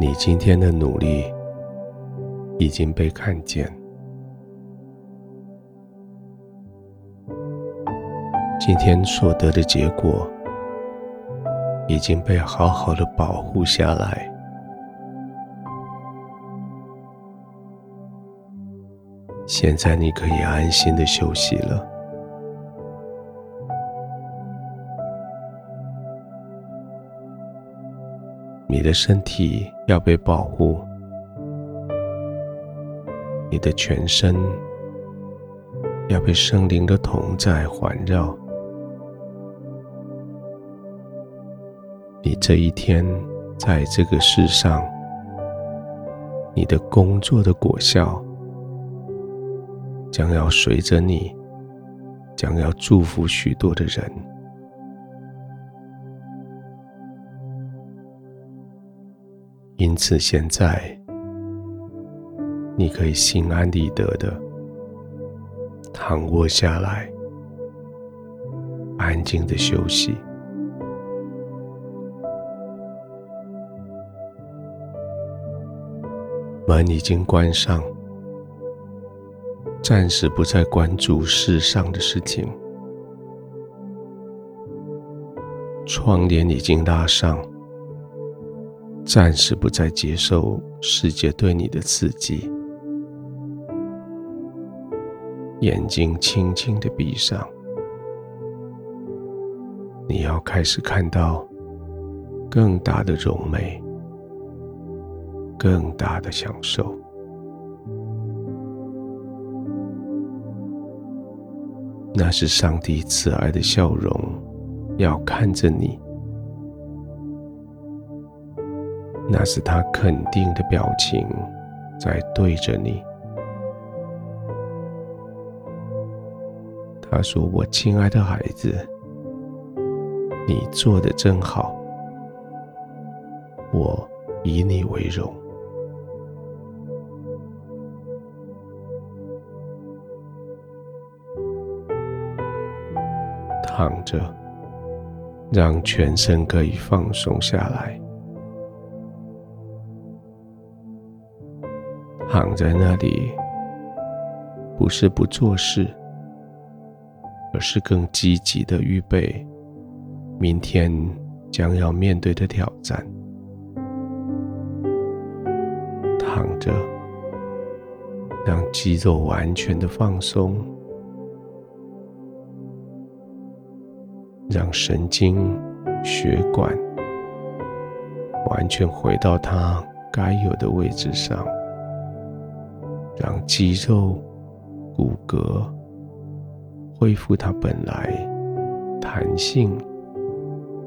你今天的努力已经被看见，今天所得的结果已经被好好的保护下来。现在你可以安心的休息了。你的身体要被保护，你的全身要被圣灵的同在环绕。你这一天在这个世上，你的工作的果效，将要随着你，将要祝福许多的人。因此，现在你可以心安理得的躺卧下来，安静的休息。门已经关上。暂时不再关注世上的事情，窗帘已经拉上，暂时不再接受世界对你的刺激，眼睛轻轻的闭上，你要开始看到更大的荣美，更大的享受。那是上帝慈爱的笑容，要看着你；那是他肯定的表情，在对着你。他说：“我亲爱的孩子，你做得真好，我以你为荣。”躺着，让全身可以放松下来。躺在那里，不是不做事，而是更积极的预备明天将要面对的挑战。躺着，让肌肉完全的放松。让神经、血管完全回到它该有的位置上，让肌肉、骨骼恢复它本来弹性、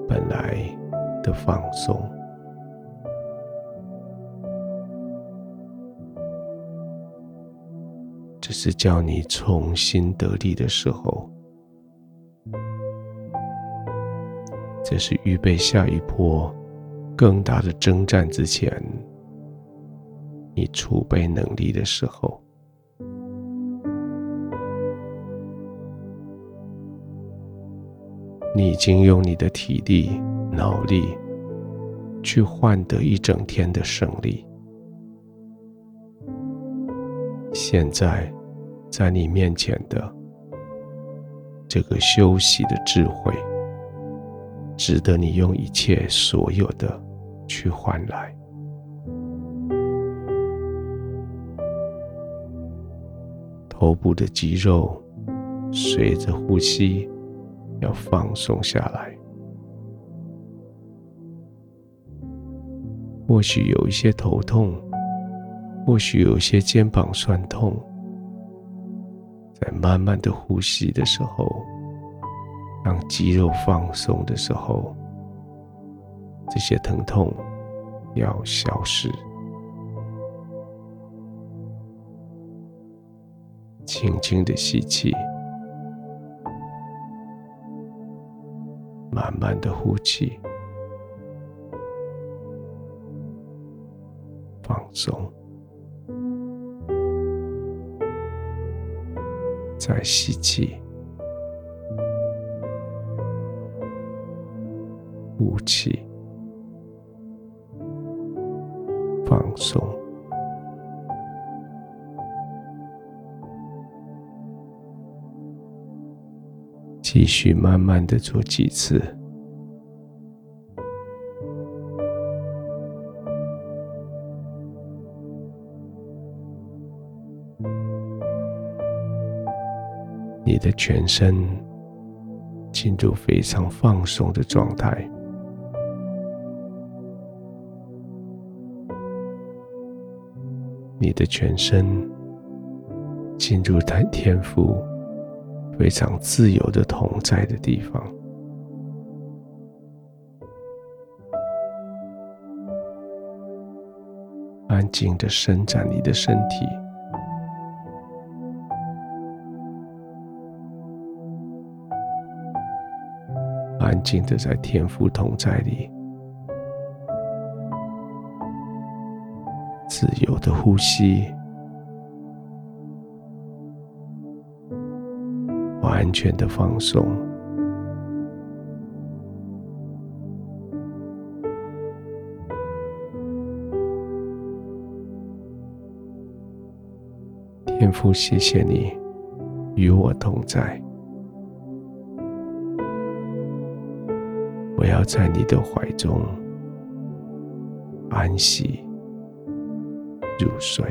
本来的放松。这是叫你重新得力的时候。这是预备下一波更大的征战之前，你储备能力的时候。你已经用你的体力、脑力去换得一整天的胜利。现在，在你面前的这个休息的智慧。值得你用一切所有的去换来。头部的肌肉随着呼吸要放松下来。或许有一些头痛，或许有一些肩膀酸痛，在慢慢的呼吸的时候。当肌肉放松的时候，这些疼痛要消失。轻轻的吸气，慢慢的呼气，放松，再吸气。呼气，放松。继续慢慢的做几次。你的全身进入非常放松的状态，你的全身进入太天父非常自由的同在的地方，安静的伸展你的身体。安静的在天父同在里，自由的呼吸，完全的放松。天父，谢谢你与我同在。我要在你的怀中安息入睡。